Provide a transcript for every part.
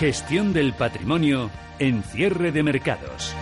Gestión del patrimonio en cierre de mercados.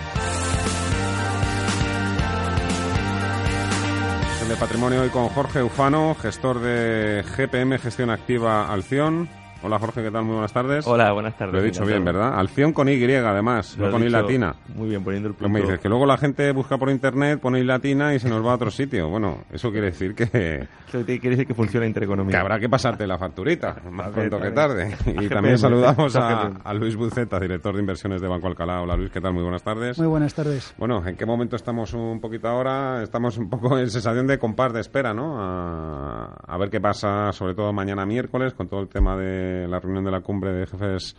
de patrimonio hoy con Jorge Ufano, gestor de GPM Gestión Activa Alción. Hola Jorge, ¿qué tal? Muy buenas tardes. Hola, buenas tardes. Lo he dicho bien, ¿verdad? Alción con Y además, no con I latina. Muy bien, poniendo el punto. Me dices que luego la gente busca por internet, pone I latina y se nos va a otro sitio. Bueno, eso quiere decir que... Eso quiere decir que funciona intereconomía. Que habrá que pasarte la facturita, más pronto que tarde. Y también saludamos a, Luis Buceta, director de inversiones de Banco Alcalá. Hola Luis, ¿qué tal? Muy buenas tardes. Muy buenas tardes. Bueno, ¿en qué momento estamos un poquito ahora? Estamos un poco en sensación de compás de espera, ¿no? A, a ver qué pasa, sobre todo mañana miércoles, con todo el tema de la reunión de la cumbre de jefes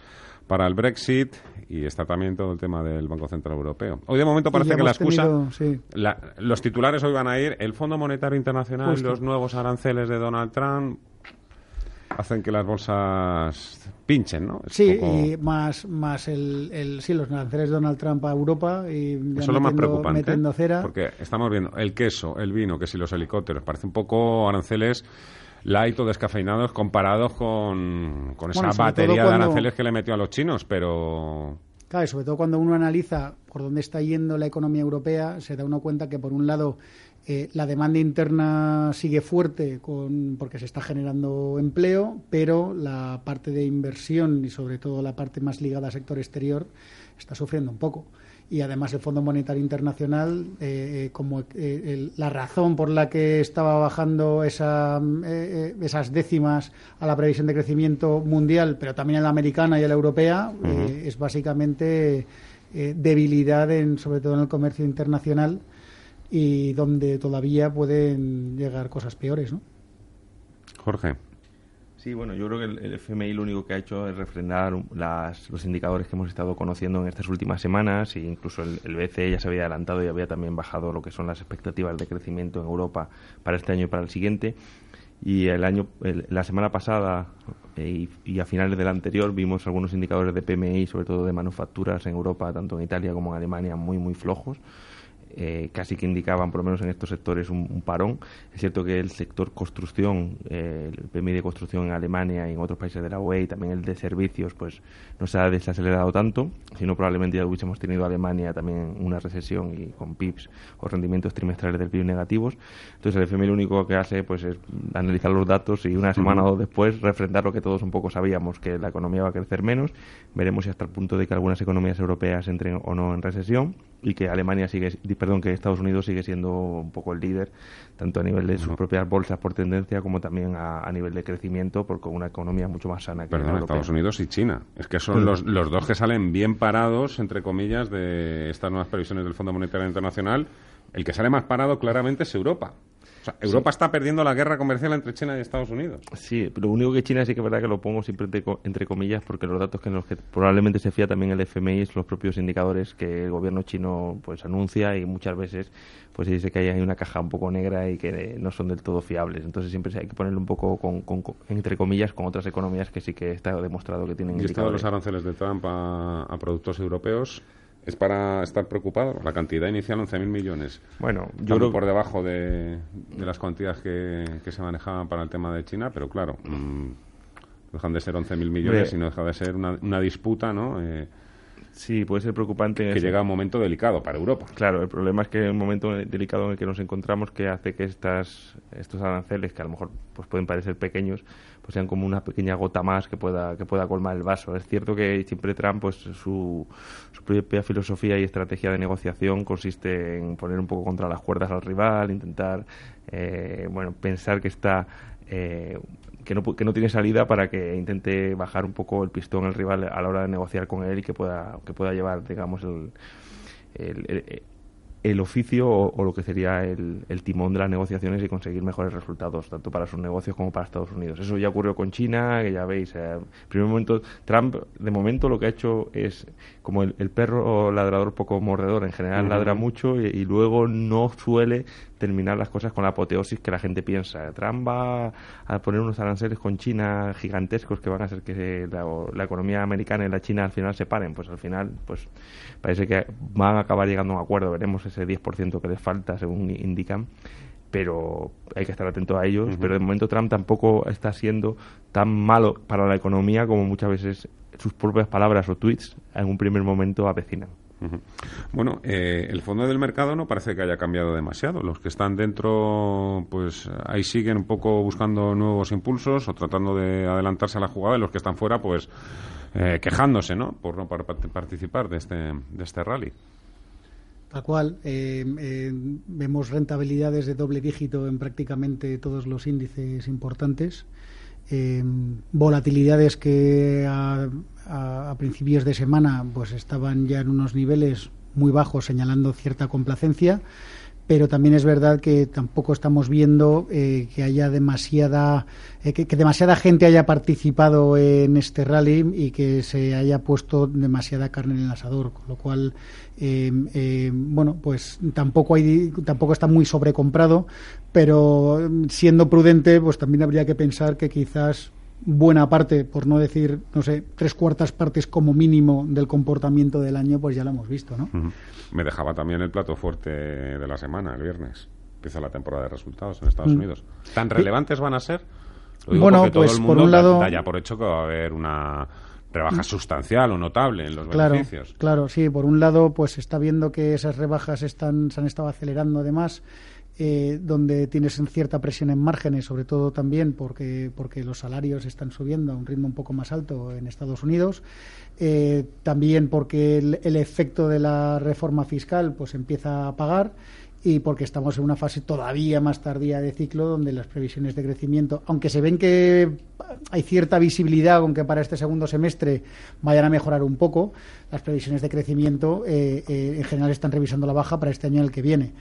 para el Brexit y está también todo el tema del Banco Central Europeo. Hoy de momento parece que la excusa, los titulares hoy van a ir el Fondo Monetario Internacional y los nuevos aranceles de Donald Trump hacen que las bolsas pinchen, ¿no? sí, y más, más el, el, sí, los aranceles de Donald Trump a Europa y Eso es lo más preocupante, porque estamos viendo el queso, el vino, que si los helicópteros, parece un poco aranceles light o descafeinados comparados con, con esa batería de aranceles que le metió a los chinos, pero... Claro, y sobre todo cuando uno analiza por dónde está yendo la economía europea, se da uno cuenta que, por un lado, eh, la demanda interna sigue fuerte con, porque se está generando empleo, pero la parte de inversión y, sobre todo, la parte más ligada al sector exterior está sufriendo un poco y además el Fondo Monetario Internacional, eh, eh, como eh, la razón por la que estaba bajando esa, esas décimas a la previsión de crecimiento mundial, pero también en la americana y en la europea, es básicamente debilidad, en, sobre todo en el comercio internacional, y donde todavía pueden llegar cosas peores. ¿no? Jorge. Sí, bueno, yo creo que el, FMI lo único que ha hecho es refrendar los indicadores que hemos estado conociendo en estas últimas semanas e incluso el, el, BCE ya se había adelantado y había también bajado lo que son las expectativas de crecimiento en Europa para este año y para el siguiente. Y el año, la semana pasada eh, y, a finales del anterior vimos algunos indicadores de PMI, sobre todo de manufacturas en Europa, tanto en Italia como en Alemania, muy, muy flojos. Eh, casi que indicaban, por lo menos en estos sectores, un, parón. Es cierto que el sector construcción, eh, el PMI de construcción en Alemania y en otros países de la UE y también el de servicios, pues no se ha desacelerado tanto, sino probablemente ya hubiésemos tenido Alemania también una recesión y con PIBs o rendimientos trimestrales del PIB negativos. Entonces el FMI lo único que hace pues es analizar los datos y una semana o dos después refrendar lo que todos un poco sabíamos, que la economía va a crecer menos. Veremos si hasta el punto de que algunas economías europeas entren o no en recesión y que Alemania sigue, perdón, que Estados Unidos sigue siendo un poco el líder, tanto a nivel de sus propias bolsas por tendencia como también a, nivel de crecimiento, porque una economía mucho más sana que Perdón, Estados Unidos y China. Es que son los, los dos que salen bien parados, entre comillas, de estas nuevas previsiones del Fondo Monetario Internacional. El que sale más parado claramente es Europa. Europa está perdiendo la guerra comercial entre China y Estados Unidos. Sí, lo único que China sí que es verdad que lo pongo siempre entre, comillas porque los datos que en los que probablemente se fía también el FMI son los propios indicadores que el gobierno chino pues anuncia y muchas veces pues se dice que hay una caja un poco negra y que no son del todo fiables. Entonces siempre hay que ponerlo un poco con, entre comillas con otras economías que sí que está demostrado que tienen. ¿Y de los aranceles de Trump a, a productos europeos? Es para estar preocupado. La cantidad inicial, 11.000 millones. Bueno, yo creo... por debajo de, las cuantías que, se manejaban para el tema de China, pero claro, mm, dejan de ser 11.000 millones y no deja de ser una, una disputa, ¿no? Eh, Sí, puede ser preocupante. Que llega un momento delicado para Europa. Claro, el problema es que un momento delicado en el que nos encontramos que hace que estas, estos aranceles, que a lo mejor pues pueden parecer pequeños, pues sean como una pequeña gota más que pueda, que pueda colmar el vaso. Es cierto que siempre Trump, pues su, su propia filosofía y estrategia de negociación consiste en poner un poco contra las cuerdas al rival, intentar, eh, bueno, pensar que está eh, que no, que no tiene salida para que intente bajar un poco el pistón el rival a la hora de negociar con él y que pueda, que pueda llevar, digamos, el, el, el oficio o, lo que sería el, el, timón de las negociaciones y conseguir mejores resultados, tanto para sus negocios como para Estados Unidos. Eso ya ocurrió con China, que ya veis, eh, primer momento, Trump de momento lo que ha hecho es como el, perro ladrador poco mordedor, en general ladra mucho y, luego no suele terminar las cosas con la apoteosis que la gente piensa. Trump va a poner unos aranceles con China gigantescos que van a hacer que la, la, economía americana y la China al final se paren. Pues al final, pues parece que van a acabar llegando a un acuerdo. Veremos ese 10% que les falta, según indican pero hay que estar atento a ellos. Pero de momento Trump tampoco está siendo tan malo para la economía como muchas veces sus propias palabras o tweets en un primer momento avecinan. Bueno, eh, el fondo del mercado no parece que haya cambiado demasiado. Los que están dentro, pues ahí siguen un poco buscando nuevos impulsos o tratando de adelantarse a la jugada. Y los que están fuera, pues eh, quejándose, ¿no? Por no participar de este, de este rally. Tal cual. Eh, vemos rentabilidades de doble dígito en prácticamente todos los índices importantes. Volatilidades que a, a, principios de semana pues estaban ya en unos niveles muy bajos señalando cierta complacencia pero también es verdad que tampoco estamos viendo eh, que haya demasiada eh, que, demasiada gente haya participado en este rally y que se haya puesto demasiada carne en el asador con lo cual eh, bueno pues tampoco hay tampoco está muy sobrecomprado pero siendo prudente pues también habría que pensar que quizás buena parte, por no decir, no sé, tres cuartas partes como mínimo del comportamiento del año, pues ya lo hemos visto, ¿no? Me dejaba también el plato fuerte de la semana, el viernes. Empieza la temporada de resultados en Estados Unidos. ¿Tan relevantes van a ser? bueno, pues por un lado... Da ya por hecho que va a haber una rebaja sustancial o notable en los claro, beneficios. Claro, sí. Por un lado, pues está viendo que esas rebajas están, se han estado acelerando además eh, donde tienes cierta presión en márgenes, sobre todo también porque, porque los salarios están subiendo a un ritmo un poco más alto en Estados Unidos. Eh, también porque el, efecto de la reforma fiscal pues empieza a pagar y porque estamos en una fase todavía más tardía de ciclo donde las previsiones de crecimiento, aunque se ven que hay cierta visibilidad con que para este segundo semestre vayan a mejorar un poco, las previsiones de crecimiento eh, en general están revisando la baja para este año y el que viene.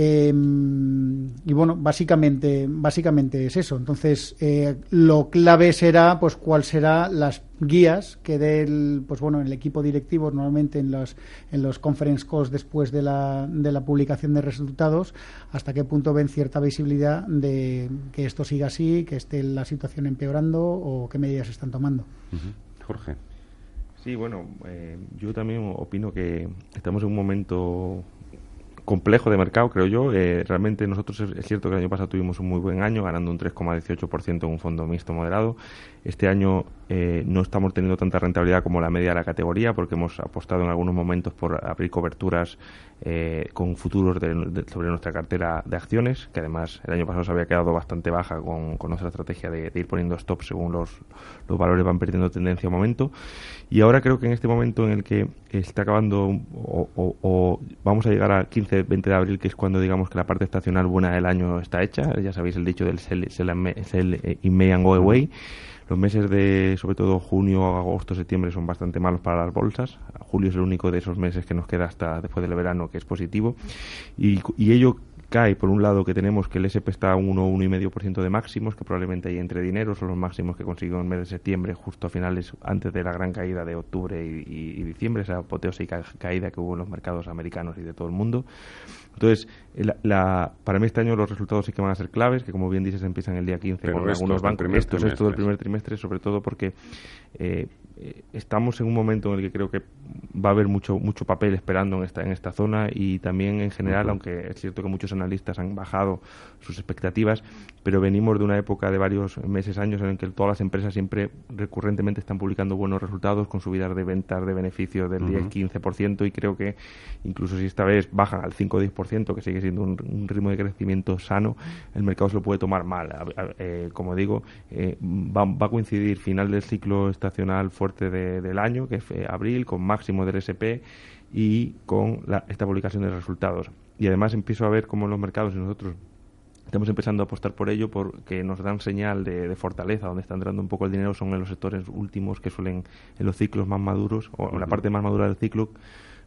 Em, y bueno, básicamente, básicamente es eso. Entonces, eh, lo clave será, pues, cuál será las guías que dé el, pues bueno, el equipo directivo normalmente en los, en los conference calls después de la, de la publicación de resultados, hasta qué punto ven cierta visibilidad de que esto siga así, que esté la situación empeorando o qué medidas están tomando. Jorge. Sí, bueno, eh, yo también opino que estamos en un momento complejo de mercado, creo yo. Eh, realmente nosotros es, cierto que el año pasado tuvimos un muy buen año, ganando un 3,18% en un fondo mixto moderado. Este año eh, no estamos teniendo tanta rentabilidad como la media de la categoría, porque hemos apostado en algunos momentos por abrir coberturas eh, con futuros sobre nuestra cartera de acciones, que además el año pasado se había quedado bastante baja con, nuestra estrategia de, ir poniendo stop según los, los valores van perdiendo tendencia a momento. Y ahora creo que en este momento en el que está acabando o, vamos a llegar al 15, 20 de abril, que es cuando digamos que la parte estacional buena del año está hecha, ya sabéis el dicho del sell, sell, in May and go away. Los meses de, sobre todo junio, agosto, septiembre, son bastante malos para las bolsas. Julio es el único de esos meses que nos queda hasta después del verano que es positivo. Y, y ello cae, por un lado, que tenemos que el SP está a 1, 1,5% de máximos, que probablemente hay entre dinero, son los máximos que consiguió en el mes de septiembre, justo a finales, antes de la gran caída de octubre y, diciembre, esa apoteósica caída que hubo en los mercados americanos y de todo el mundo. Entonces, la, para mí este año los resultados sí que van a ser claves, que como bien dices empiezan el día 15 con algunos bancos. Esto es esto del primer trimestre, sobre todo porque eh, eh, estamos en un momento en el que creo que va a haber mucho mucho papel esperando en esta en esta zona y también en general, aunque es cierto que muchos analistas han bajado sus expectativas, pero venimos de una época de varios meses, años en el que todas las empresas siempre recurrentemente están publicando buenos resultados con subidas de ventas, de beneficios del 10-15% y creo que incluso si esta vez bajan al 5-10%, que sigue siendo un, ritmo de crecimiento sano, el mercado se lo puede tomar mal. Eh, como digo, eh, va, a coincidir final del ciclo estacional fuerte del año, que es eh, abril, con máximo del SP y con esta publicación de resultados. Y además empiezo a ver cómo los mercados y nosotros estamos empezando a apostar por ello porque nos dan señal de, fortaleza. Donde está entrando un poco el dinero son en los sectores últimos que suelen, en los ciclos más maduros, o en la parte más madura del ciclo,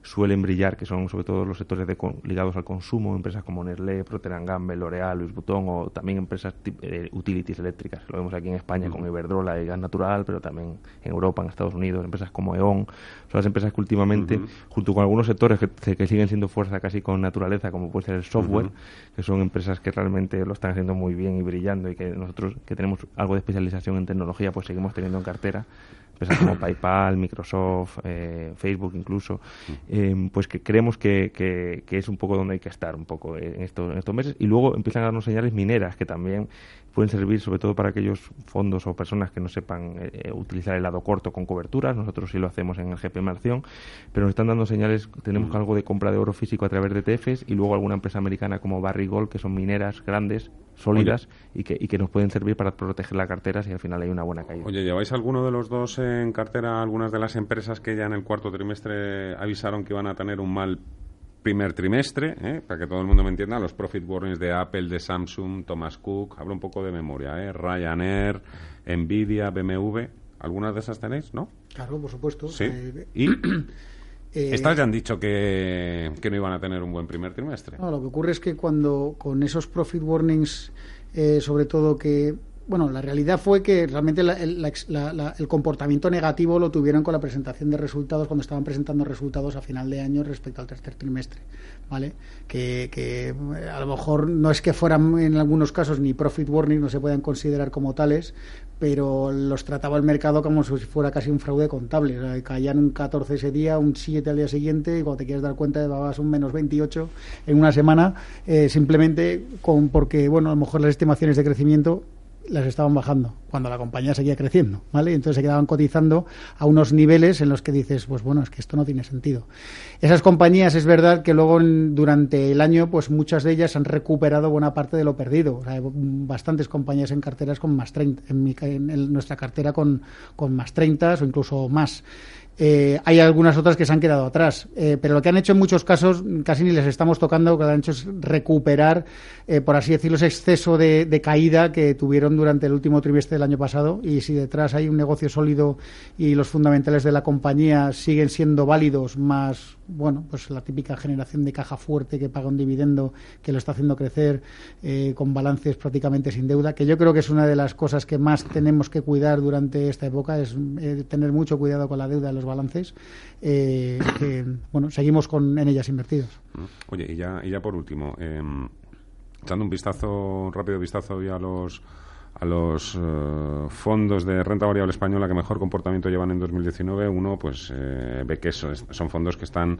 suelen brillar, que son sobre todo los sectores de, ligados al consumo, empresas como Nestlé, Procter Gamble, L'Oreal, Louis Vuitton o también empresas eh, utilities eléctricas. Lo vemos aquí en España con Iberdrola y Gas Natural, pero también en Europa, en Estados Unidos, empresas como E.ON. Son las empresas que últimamente, junto con algunos sectores que, que, siguen siendo fuerza casi con naturaleza, como puede ser el software, que son empresas que realmente lo están haciendo muy bien y brillando y que nosotros que tenemos algo de especialización en tecnología, pues seguimos teniendo en cartera empresas como PayPal, Microsoft, eh, Facebook incluso, eh, pues que creemos que, que, es un poco donde hay que estar un poco en estos, en estos meses. Y luego empiezan a darnos señales mineras que también pueden servir sobre todo para aquellos fondos o personas que no sepan eh, utilizar el lado corto con coberturas. Nosotros sí lo hacemos en el GP Marción, pero nos están dando señales. Tenemos algo de compra de oro físico a través de TFs y luego alguna empresa americana como Barry Gold, que son mineras grandes, sólidas y que, y que nos pueden servir para proteger la cartera si al final hay una buena caída. Oye, ¿lleváis alguno de los dos en cartera algunas de las empresas que ya en el cuarto trimestre avisaron que iban a tener un mal primer trimestre, ¿eh? para que todo el mundo me entienda, los profit warnings de Apple, de Samsung, Thomas Cook, hablo un poco de memoria, ¿eh? Ryanair, Nvidia, BMW, ¿algunas de esas tenéis, no? Claro, por supuesto. Sí. Eh, ¿Y? Eh, Estas ya han dicho que, que, no iban a tener un buen primer trimestre. No, lo que ocurre es que cuando con esos profit warnings, sobre todo que bueno, la realidad fue que realmente el comportamiento negativo lo tuvieron con la presentación de resultados cuando estaban presentando resultados a final de año respecto al tercer trimestre, ¿vale? Que, eh, a lo mejor no es que fueran en algunos casos ni profit warning, no se puedan considerar como tales, pero los trataba el mercado como si fuera casi un fraude contable. caían un 14 ese día, un 7 al día siguiente, y cuando te quieres dar cuenta llevabas un menos 28 en una semana, eh, simplemente con porque, bueno, a lo mejor las estimaciones de crecimiento las estaban bajando cuando la compañía seguía creciendo, ¿vale? Entonces se quedaban cotizando a unos niveles en los que dices, pues bueno, es que esto no tiene sentido. Esas compañías es verdad que luego durante el año, pues muchas de ellas han recuperado buena parte de lo perdido. hay bastantes compañías en carteras con más 30, en, nuestra cartera con, con más 30 o incluso más. Eh, hay algunas otras que se han quedado atrás. Eh, pero lo que han hecho en muchos casos, casi ni les estamos tocando, lo que han hecho es recuperar, eh, por así decirlo, ese exceso de, caída que tuvieron durante el último trimestre del año pasado. Y si detrás hay un negocio sólido y los fundamentales de la compañía siguen siendo válidos, más, bueno, pues la típica generación de caja fuerte que paga un dividendo, que lo está haciendo crecer con balances prácticamente sin deuda, que yo creo que es una de las cosas que más tenemos que cuidar durante esta época, es tener mucho cuidado con la deuda balances, eh, bueno, seguimos con, en ellas invertidos. Oye, y ya, y ya por último, eh, dando un vistazo, un rápido vistazo a los a los eh, fondos de renta variable española que mejor comportamiento llevan en 2019, uno pues eh, ve que son fondos que están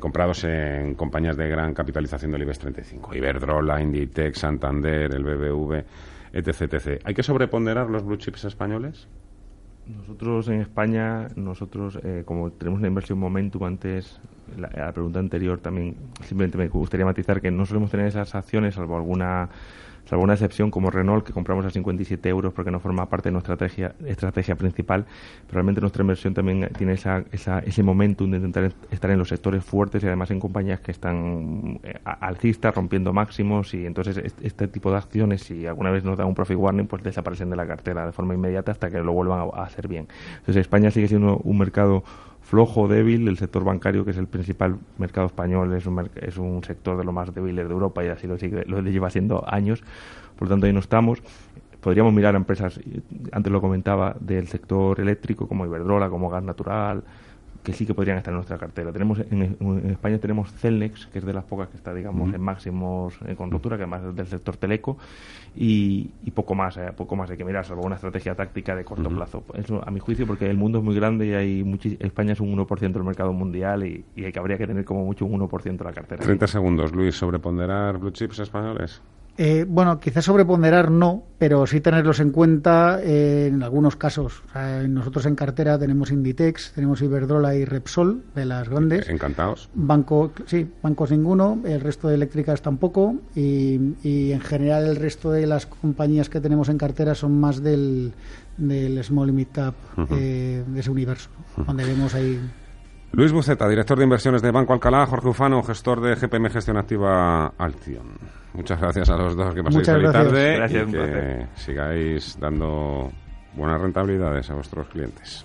comprados en compañías de gran capitalización del IBEX 35, Iberdrola, Inditex, Santander, el BBV, etc, etc. ¿Hay que sobreponderar los blue chips españoles? Nosotros en España, nosotros eh, como tenemos una inversión momentum antes, la, la, pregunta anterior también, simplemente me gustaría matizar que no solemos tener esas acciones, salvo alguna salvo una excepción como Renault que compramos a 57 euros porque no forma parte de nuestra estrategia, estrategia principal, pero realmente nuestra inversión también tiene esa, esa, ese momentum de intentar estar en los sectores fuertes y además en compañías que están eh, alcistas, rompiendo máximos y entonces este, tipo de acciones, si alguna vez nos da un profit warning, pues desaparecen de la cartera de forma inmediata hasta que lo vuelvan a, a hacer bien. Entonces España sigue siendo un mercado flojo, débil, el sector bancario, que es el principal mercado español, es un, es un sector de los más débiles de Europa y así lo, sigue, lo lleva siendo años, por lo tanto ahí no estamos. Podríamos mirar a empresas, antes lo comentaba, del sector eléctrico como Iberdrola, como Gas Natural, que sí que podrían estar en nuestra cartera. Tenemos en, España tenemos Celnex, que es de las pocas que está, digamos, en máximos en conductura, que además es del sector teleco, y, poco más, eh, poco más hay que mirar, salvo una estrategia táctica de corto plazo. Eso, a mi juicio, porque el mundo es muy grande y hay España es un 1% del mercado mundial y, y hay que habría que tener como mucho un 1% de la cartera. 30 segundos, Luis, sobreponderar blue chips españoles. Eh, bueno, quizás sobreponderar no, pero sí tenerlos en cuenta eh, en algunos casos. nosotros en cartera tenemos Inditex, tenemos Iberdrola y Repsol, de las grandes. Encantados. Banco, sí, bancos ninguno, el resto de eléctricas tampoco, y, y en general el resto de las compañías que tenemos en cartera son más del, del small y mid cap eh, de ese universo, donde vemos ahí Luis Buceta, director de inversiones de Banco Alcalá, Jorge Ufano, gestor de GPM Gestión Activa Alción. Muchas gracias a los dos que paséis feliz tarde gracias, y que sigáis dando buenas rentabilidades a vuestros clientes.